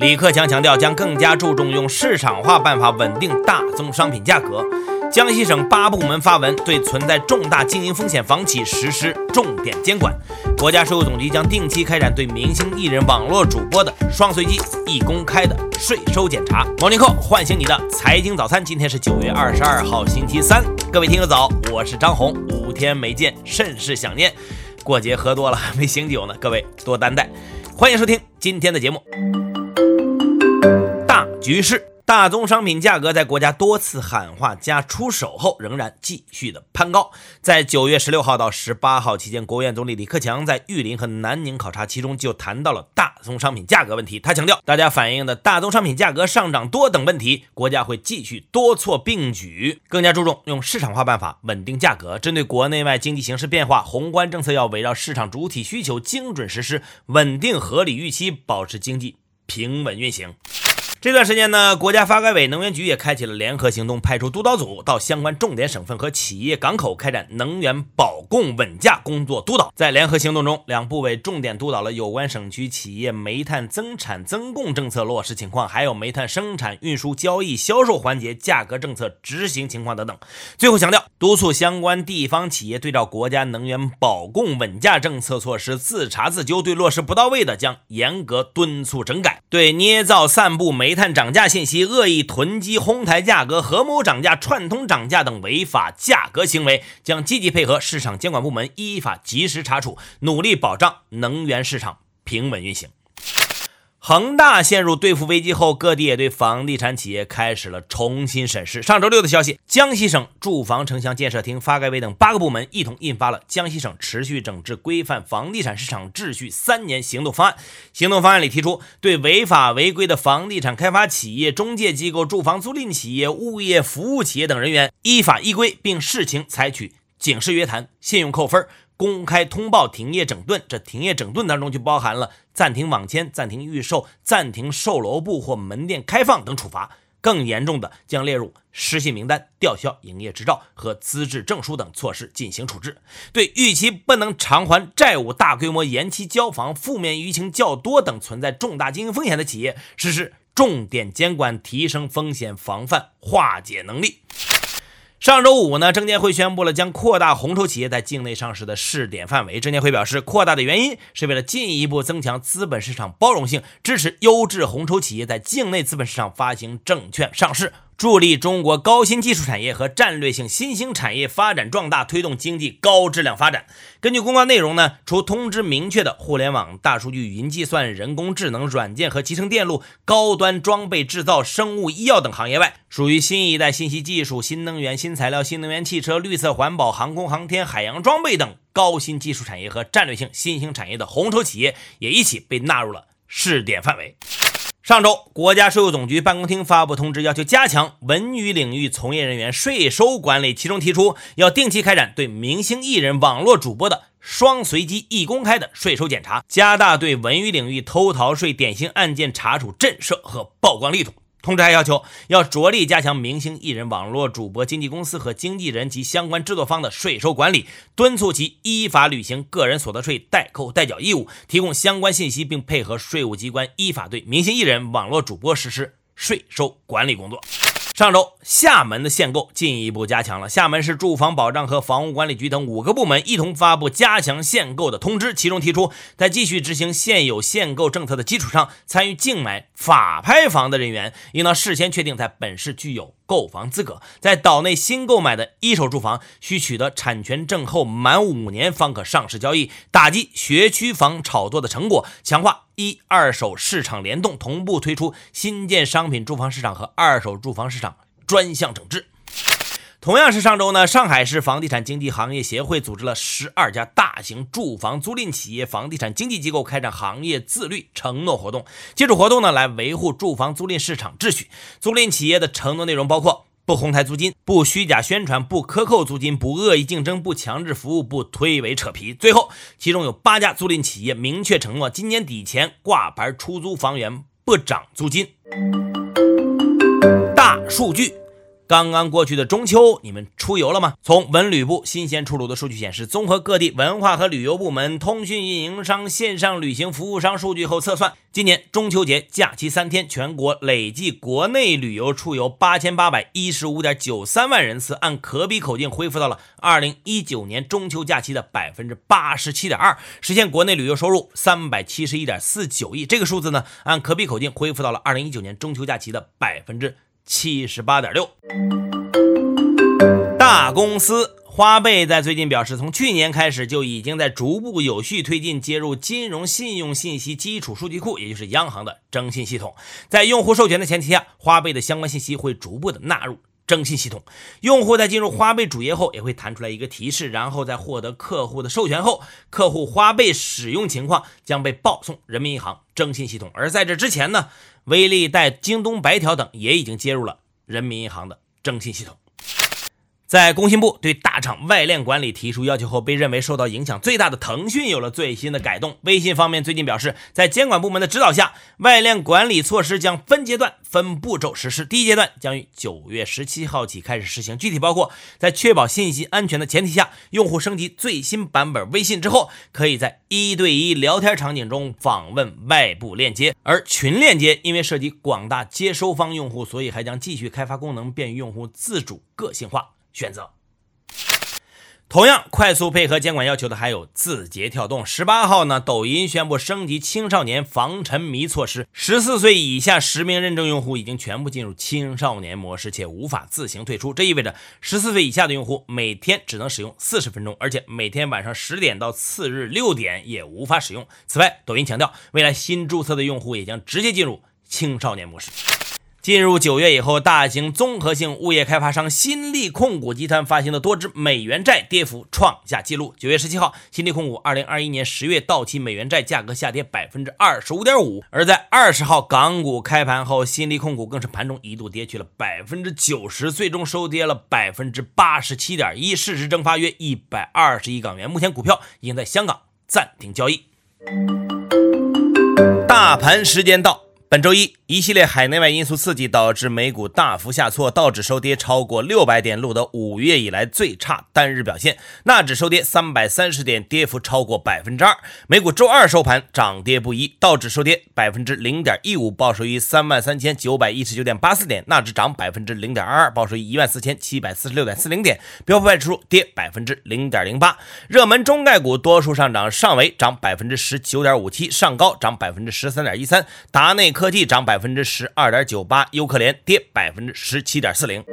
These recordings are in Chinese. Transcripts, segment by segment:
李克强强调，将更加注重用市场化办法稳定大宗商品价格。江西省八部门发文，对存在重大经营风险房企实施重点监管。国家税务总局将定期开展对明星艺人、网络主播的双随机、一公开的税收检查。某尼克唤醒你的财经早餐，今天是九月二十二号，星期三。各位听友早，我是张红，五天没见，甚是想念。过节喝多了没醒酒呢，各位多担待。欢迎收听今天的节目。大局势。大宗商品价格在国家多次喊话加出手后，仍然继续的攀高。在九月十六号到十八号期间，国务院总理李克强在玉林和南宁考察，其中就谈到了大宗商品价格问题。他强调，大家反映的大宗商品价格上涨多等问题，国家会继续多措并举，更加注重用市场化办法稳定价格。针对国内外经济形势变化，宏观政策要围绕市场主体需求精准实施，稳定合理预期，保持经济平稳运行。这段时间呢，国家发改委、能源局也开启了联合行动，派出督导组到相关重点省份和企业港口开展能源保供稳价工作督导。在联合行动中，两部委重点督导了有关省区企业煤炭增产增供政策落实情况，还有煤炭生产、运输、交易、销售环节价格政策执行情况等等。最后强调，督促相关地方企业对照国家能源保供稳价政策措施自查自纠，对落实不到位的将严格敦促整改，对捏造散布煤。煤炭涨价信息、恶意囤积哄抬价格、合谋涨价、串通涨价等违法价格行为，将积极配合市场监管部门依法及时查处，努力保障能源市场平稳运行。恒大陷入兑付危机后，各地也对房地产企业开始了重新审视。上周六的消息，江西省住房城乡建设厅、发改委等八个部门一同印发了《江西省持续整治规范房地产市场秩序三年行动方案》。行动方案里提出，对违法违规的房地产开发企业、中介机构、住房租赁企业、物业服务企业等人员，依法依规并视情采取警示约谈、信用扣分。公开通报停业整顿，这停业整顿当中就包含了暂停网签、暂停预售、暂停售楼部或门店开放等处罚。更严重的将列入失信名单、吊销营业执照和资质证书等措施进行处置。对逾期不能偿还债务、大规模延期交房、负面舆情较多等存在重大经营风险的企业，实施重点监管，提升风险防范化解能力。上周五呢，证监会宣布了将扩大红筹企业在境内上市的试点范围。证监会表示，扩大的原因是为了进一步增强资本市场包容性，支持优质红筹企业在境内资本市场发行证券上市。助力中国高新技术产业和战略性新兴产业发展壮大，推动经济高质量发展。根据公告内容呢，除通知明确的互联网、大数据、云计算、人工智能、软件和集成电路、高端装备制造、生物医药等行业外，属于新一代信息技术、新能源、新材料、新能源汽车、绿色环保、航空航天、海洋装备等高新技术产业和战略性新兴产业的红筹企业，也一起被纳入了试点范围。上周，国家税务总局办公厅发布通知，要求加强文娱领域从业人员税收管理。其中提出，要定期开展对明星艺人、网络主播的双随机、一公开的税收检查，加大对文娱领域偷逃税典型案件查处震慑和曝光力度。通知还要求，要着力加强明星艺人、网络主播、经纪公司和经纪人及相关制作方的税收管理，敦促其依法履行个人所得税代扣代缴义务，提供相关信息，并配合税务机关依法对明星艺人、网络主播实施税收管理工作。上周，厦门的限购进一步加强了。厦门市住房保障和房屋管理局等五个部门一同发布加强限购的通知，其中提出，在继续执行现有限购政策的基础上，参与竞买法拍房的人员，应当事先确定在本市具有。购房资格在岛内新购买的一手住房，需取得产权证后满五年方可上市交易，打击学区房炒作的成果，强化一二手市场联动，同步推出新建商品住房市场和二手住房市场专项整治。同样是上周呢，上海市房地产经纪行业协会组织了十二家大型住房租赁企业、房地产经纪机构开展行业自律承诺活动。借助活动呢，来维护住房租赁市场秩序。租赁企业的承诺内容包括：不哄抬租金、不虚假宣传、不克扣租金、不恶意竞争、不强制服务、不推诿扯皮。最后，其中有八家租赁企业明确承诺，今年底前挂牌出租房源不涨租金。大数据。刚刚过去的中秋，你们出游了吗？从文旅部新鲜出炉的数据显示，综合各地文化和旅游部门、通讯运营商、线上旅行服务商数据后测算，今年中秋节假期三天，全国累计国内旅游出游八千八百一十五点九三万人次，按可比口径恢复到了二零一九年中秋假期的百分之八十七点二，实现国内旅游收入三百七十一点四九亿。这个数字呢，按可比口径恢复到了二零一九年中秋假期的百分之。七十八点六。大公司花呗在最近表示，从去年开始就已经在逐步有序推进接入金融信用信息基础数据库，也就是央行的征信系统。在用户授权的前提下，花呗的相关信息会逐步的纳入征信系统。用户在进入花呗主页后，也会弹出来一个提示，然后在获得客户的授权后，客户花呗使用情况将被报送人民银行征信系统。而在这之前呢？微粒贷、京东白条等也已经接入了人民银行的征信系统。在工信部对大厂外链管理提出要求后，被认为受到影响最大的腾讯有了最新的改动。微信方面最近表示，在监管部门的指导下，外链管理措施将分阶段、分步骤实施。第一阶段将于九月十七号起开始实行，具体包括在确保信息安全的前提下，用户升级最新版本微信之后，可以在一对一聊天场景中访问外部链接；而群链接因为涉及广大接收方用户，所以还将继续开发功能，便于用户自主个性化。选择。同样快速配合监管要求的还有字节跳动。十八号呢，抖音宣布升级青少年防沉迷措施，十四岁以下实名认证用户已经全部进入青少年模式，且无法自行退出。这意味着十四岁以下的用户每天只能使用四十分钟，而且每天晚上十点到次日六点也无法使用。此外，抖音强调，未来新注册的用户也将直接进入青少年模式。进入九月以后，大型综合性物业开发商新力控股集团发行的多只美元债跌幅创下纪录。九月十七号，新力控股二零二一年十月到期美元债价格下跌百分之二十五点五，而在二十号港股开盘后，新力控股更是盘中一度跌去了百分之九十，最终收跌了百分之八十七点一，市值蒸发约一百二十亿港元。目前股票已经在香港暂停交易。大盘时间到。本周一，一系列海内外因素刺激，导致美股大幅下挫，道指收跌超过六百点，录得五月以来最差单日表现。纳指收跌三百三十点，跌幅超过百分之二。美股周二收盘涨跌不一，道指收跌百分之零点一五，报收于三万三千九百一十九点八四点；纳指涨百分之零点二二，报收于一万四千七百四十六点四零点。标普指数跌百分之零点零八。热门中概股多数上涨，上维涨百分之十九点五七，上高涨百分之十三点一三，达内。科技涨百分之十二点九八，优客联跌百分之十七点四零。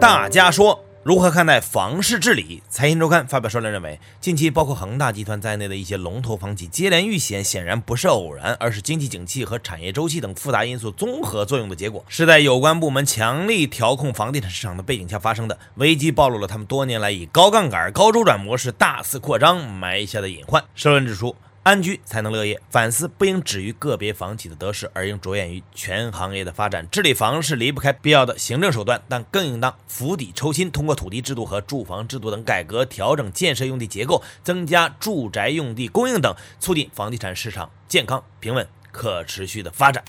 大家说如何看待房市治理？财经周刊发表社论认为，近期包括恒大集团在内的一些龙头房企接连遇险，显然不是偶然，而是经济景气和产业周期等复杂因素综合作用的结果，是在有关部门强力调控房地产市场的背景下发生的。危机暴露了他们多年来以高杠杆、高周转模式大肆扩张埋下的隐患。社论指出。安居才能乐业，反思不应止于个别房企的得失，而应着眼于全行业的发展。治理房市离不开必要的行政手段，但更应当釜底抽薪，通过土地制度和住房制度等改革，调整建设用地结构，增加住宅用地供应等，促进房地产市场健康、平稳、可持续的发展。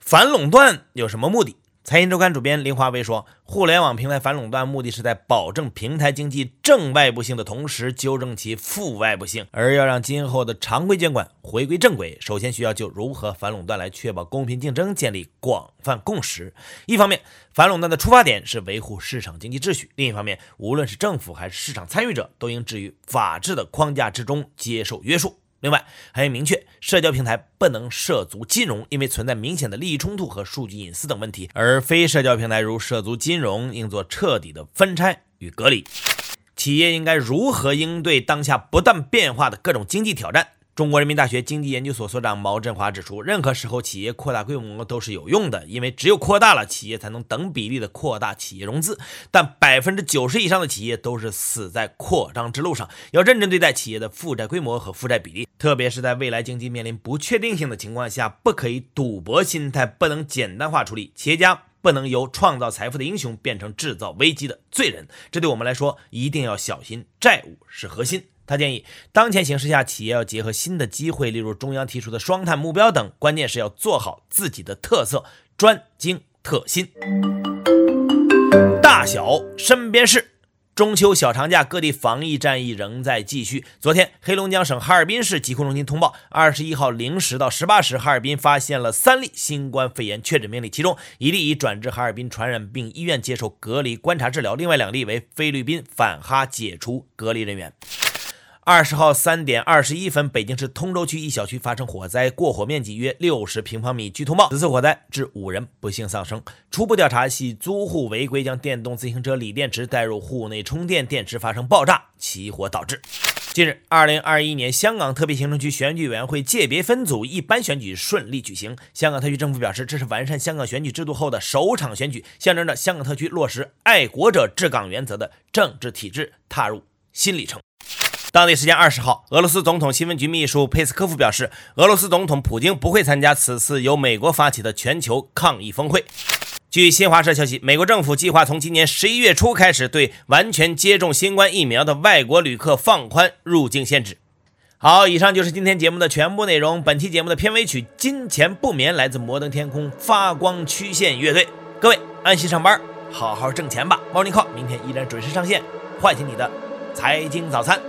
反垄断有什么目的？财经周刊主编林华威说：“互联网平台反垄断目的是在保证平台经济正外部性的同时，纠正其负外部性。而要让今后的常规监管回归正轨，首先需要就如何反垄断来确保公平竞争建立广泛共识。一方面，反垄断的出发点是维护市场经济秩序；另一方面，无论是政府还是市场参与者，都应置于法治的框架之中，接受约束。”另外，还要明确社交平台不能涉足金融，因为存在明显的利益冲突和数据隐私等问题；而非社交平台如涉足金融，应做彻底的分拆与隔离。企业应该如何应对当下不断变化的各种经济挑战？中国人民大学经济研究所所长毛振华指出，任何时候企业扩大规模都是有用的，因为只有扩大了，企业才能等比例的扩大企业融资。但百分之九十以上的企业都是死在扩张之路上，要认真对待企业的负债规模和负债比例，特别是在未来经济面临不确定性的情况下，不可以赌博心态，不能简单化处理。企业家不能由创造财富的英雄变成制造危机的罪人，这对我们来说一定要小心。债务是核心。他建议，当前形势下，企业要结合新的机会，例如中央提出的双碳目标等，关键是要做好自己的特色，专精特新。大小身边事。中秋小长假，各地防疫战役仍在继续。昨天，黑龙江省哈尔滨市疾控中心通报，二十一号零时到十八时，哈尔滨发现了三例新冠肺炎确诊病例，其中一例已转至哈尔滨传染病医院接受隔离观察治疗，另外两例为菲律宾返哈解除隔离人员。二十号三点二十一分，北京市通州区一小区发生火灾，过火面积约六十平方米。据通报，此次火灾致五人不幸丧生。初步调查系租户违规将电动自行车锂电池带入户内充电，电池发生爆炸，起火导致。近日，二零二一年香港特别行政区选举委员会界别分组一般选举顺利举行。香港特区政府表示，这是完善香港选举制度后的首场选举，象征着香港特区落实爱国者治港原则的政治体制踏入新里程。当地时间二十号，俄罗斯总统新闻局秘书佩斯科夫表示，俄罗斯总统普京不会参加此次由美国发起的全球抗疫峰会。据新华社消息，美国政府计划从今年十一月初开始，对完全接种新冠疫苗的外国旅客放宽入境限制。好，以上就是今天节目的全部内容。本期节目的片尾曲《金钱不眠》来自摩登天空发光曲线乐队。各位安心上班，好好挣钱吧。Morning Call，明天依然准时上线，唤醒你的财经早餐。